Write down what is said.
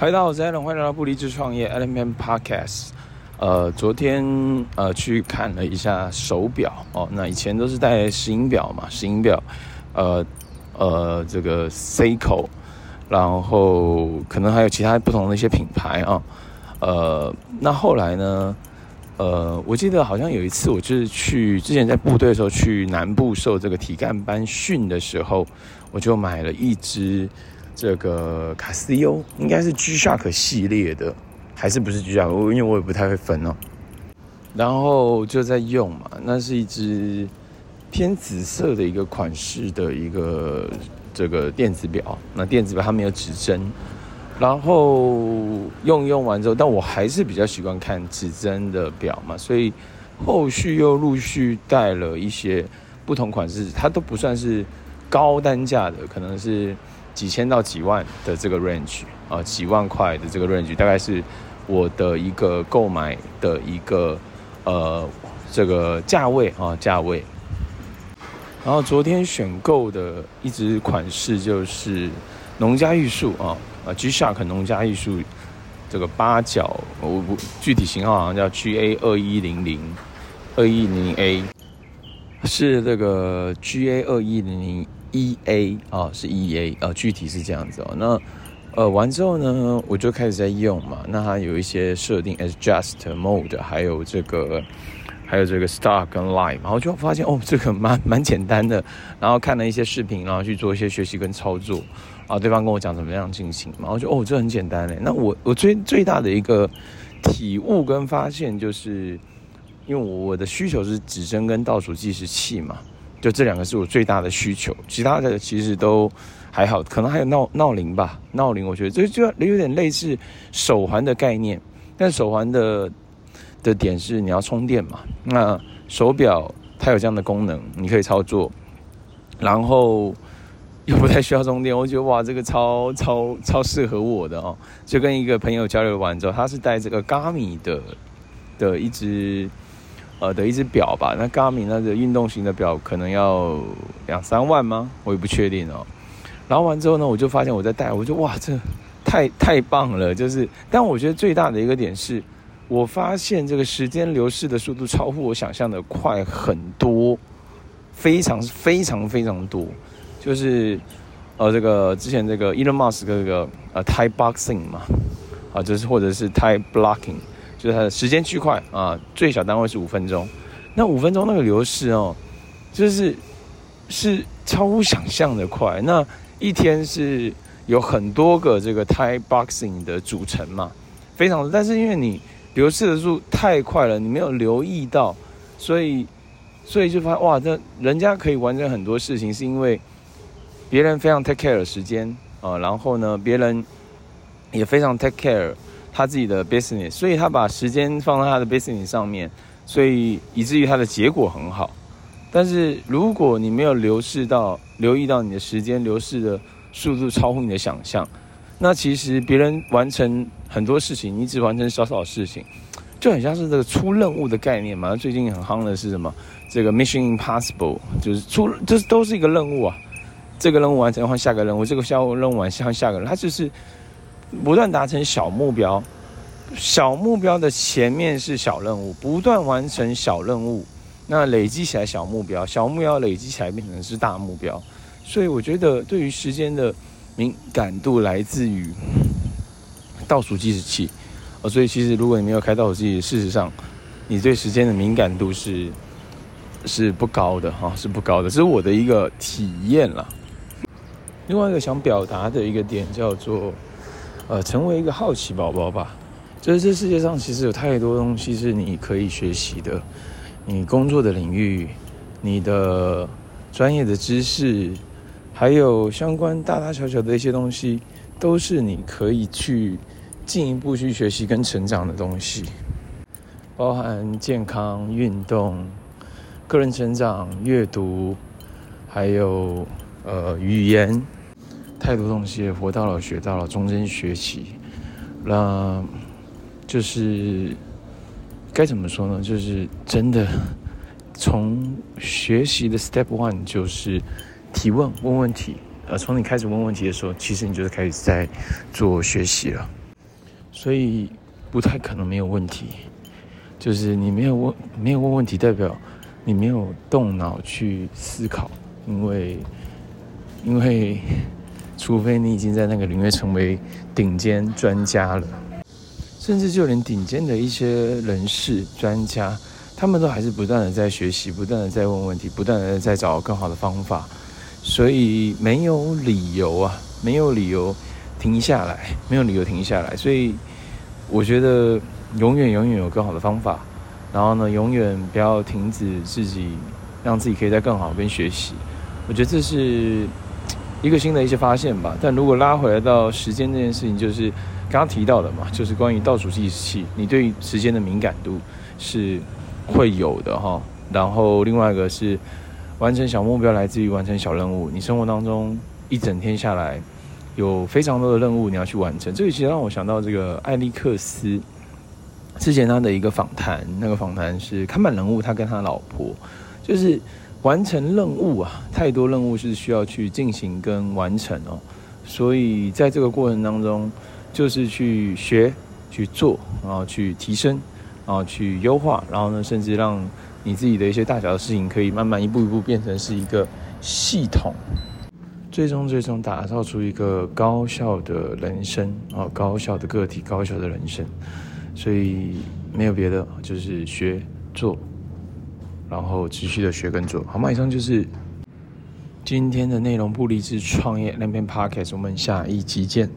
嗨，大家好，我是 Alan，欢迎来到不离职创业 Allen Podcast。呃，昨天呃去看了一下手表哦，那以前都是戴石英表嘛，石英表，呃呃这个 Seiko，然后可能还有其他不同的一些品牌啊，呃，那后来呢，呃，我记得好像有一次我就是去之前在部队的时候去南部受这个体干班训的时候，我就买了一只。这个卡西欧应该是 G-Shock 系列的，还是不是 G-Shock？因为我也不太会分哦。然后就在用嘛，那是一只偏紫色的一个款式的一个这个电子表。那电子表它没有指针，然后用用完之后，但我还是比较习惯看指针的表嘛，所以后续又陆续带了一些不同款式，它都不算是高单价的，可能是。几千到几万的这个 range 啊，几万块的这个 range，大概是我的一个购买的一个呃这个价位啊价位。然后昨天选购的一支款式就是农家玉树啊啊 G-Shock 农家玉树这个八角，我不具体型号好像叫 GA 二一零零二一零零 A，是这个 GA 二一零零。E A 啊，是 E A 啊，具体是这样子哦。那呃完之后呢，我就开始在用嘛。那它有一些设定，Adjust Mode，还有这个，还有这个 Start 跟 Live，然后就发现哦，这个蛮蛮简单的。然后看了一些视频，然后去做一些学习跟操作。啊，对方跟我讲怎么样进行，然后就哦，这很简单嘞。那我我最最大的一个体悟跟发现，就是因为我的需求是指针跟倒数计时器嘛。就这两个是我最大的需求，其他的其实都还好，可能还有闹闹铃吧，闹铃我觉得这就有点类似手环的概念，但手环的的点是你要充电嘛，那手表它有这样的功能，你可以操作，然后又不太需要充电，我觉得哇，这个超超超适合我的哦，就跟一个朋友交流完之后，他是带这个 g a m i 的的一只。呃的一只表吧，那 Garmin 那个运动型的表可能要两三万吗？我也不确定哦。然后完之后呢，我就发现我在戴，我就哇，这太太棒了！就是，但我觉得最大的一个点是，我发现这个时间流逝的速度超乎我想象的快很多，非常非常非常多。就是呃，这个之前这个 Elon Musk 这个呃 t i e Boxing 嘛，啊，就是或者是 t i e Blocking。就是它的时间区块啊，最小单位是五分钟。那五分钟那个流逝哦，就是是超乎想象的快。那一天是有很多个这个 Thai boxing 的组成嘛，非常。但是因为你流逝的速度太快了，你没有留意到，所以所以就发现哇，这人家可以完成很多事情，是因为别人非常 take care 的时间啊，然后呢，别人也非常 take care。他自己的 business，所以他把时间放在他的 business 上面，所以以至于他的结果很好。但是如果你没有流逝到、留意到你的时间流逝的速度超乎你的想象，那其实别人完成很多事情，你只完成少少事情，就很像是这个出任务的概念嘛。最近很夯的是什么？这个 Mission Impossible，就是出，这都是一个任务啊。这个任务完成换下个任务，这个任务完成换下个任务，它就是。不断达成小目标，小目标的前面是小任务，不断完成小任务，那累积起来小目标，小目标累积起来变成是大目标。所以我觉得，对于时间的敏感度来自于 倒数计时器。哦，所以其实如果你没有开倒数计时，事实上你对时间的敏感度是是不高的哈，是不高的。这是我的一个体验啦。另外一个想表达的一个点叫做。呃，成为一个好奇宝宝吧。就是这世界上其实有太多东西是你可以学习的，你工作的领域，你的专业的知识，还有相关大大小小的一些东西，都是你可以去进一步去学习跟成长的东西，包含健康、运动、个人成长、阅读，还有呃语言。太多东西，活到老学到老，终身学习。那，就是该怎么说呢？就是真的，从学习的 step one 就是提问，问问题。呃，从你开始问问题的时候，其实你就是开始在做学习了。所以不太可能没有问题。就是你没有问，没有问问题，代表你没有动脑去思考，因为，因为，除非你已经在那个领域成为顶尖专家了，甚至就连顶尖的一些人士、专家，他们都还是不断的在学习，不断的在问问题，不断的在找更好的方法，所以没有理由啊，没有理由停下来，没有理由停下来，所以我觉得。永远永远有更好的方法，然后呢，永远不要停止自己，让自己可以在更好跟学习。我觉得这是一个新的一些发现吧。但如果拉回来到时间这件事情，就是刚刚提到的嘛，就是关于倒数计时器，你对时间的敏感度是会有的哈。然后另外一个是完成小目标来自于完成小任务。你生活当中一整天下来有非常多的任务你要去完成，这个其实让我想到这个艾利克斯。之前他的一个访谈，那个访谈是看板人物，他跟他老婆就是完成任务啊，太多任务是需要去进行跟完成哦，所以在这个过程当中，就是去学、去做，然后去提升，然后去优化，然后呢，甚至让你自己的一些大小的事情可以慢慢一步一步变成是一个系统，最终最终打造出一个高效的人生啊，高效的个体，高效的人生。所以没有别的，就是学做，然后持续的学跟做，好吗？以上就是今天的内容，不离职创业那篇 podcast，我们下一集见。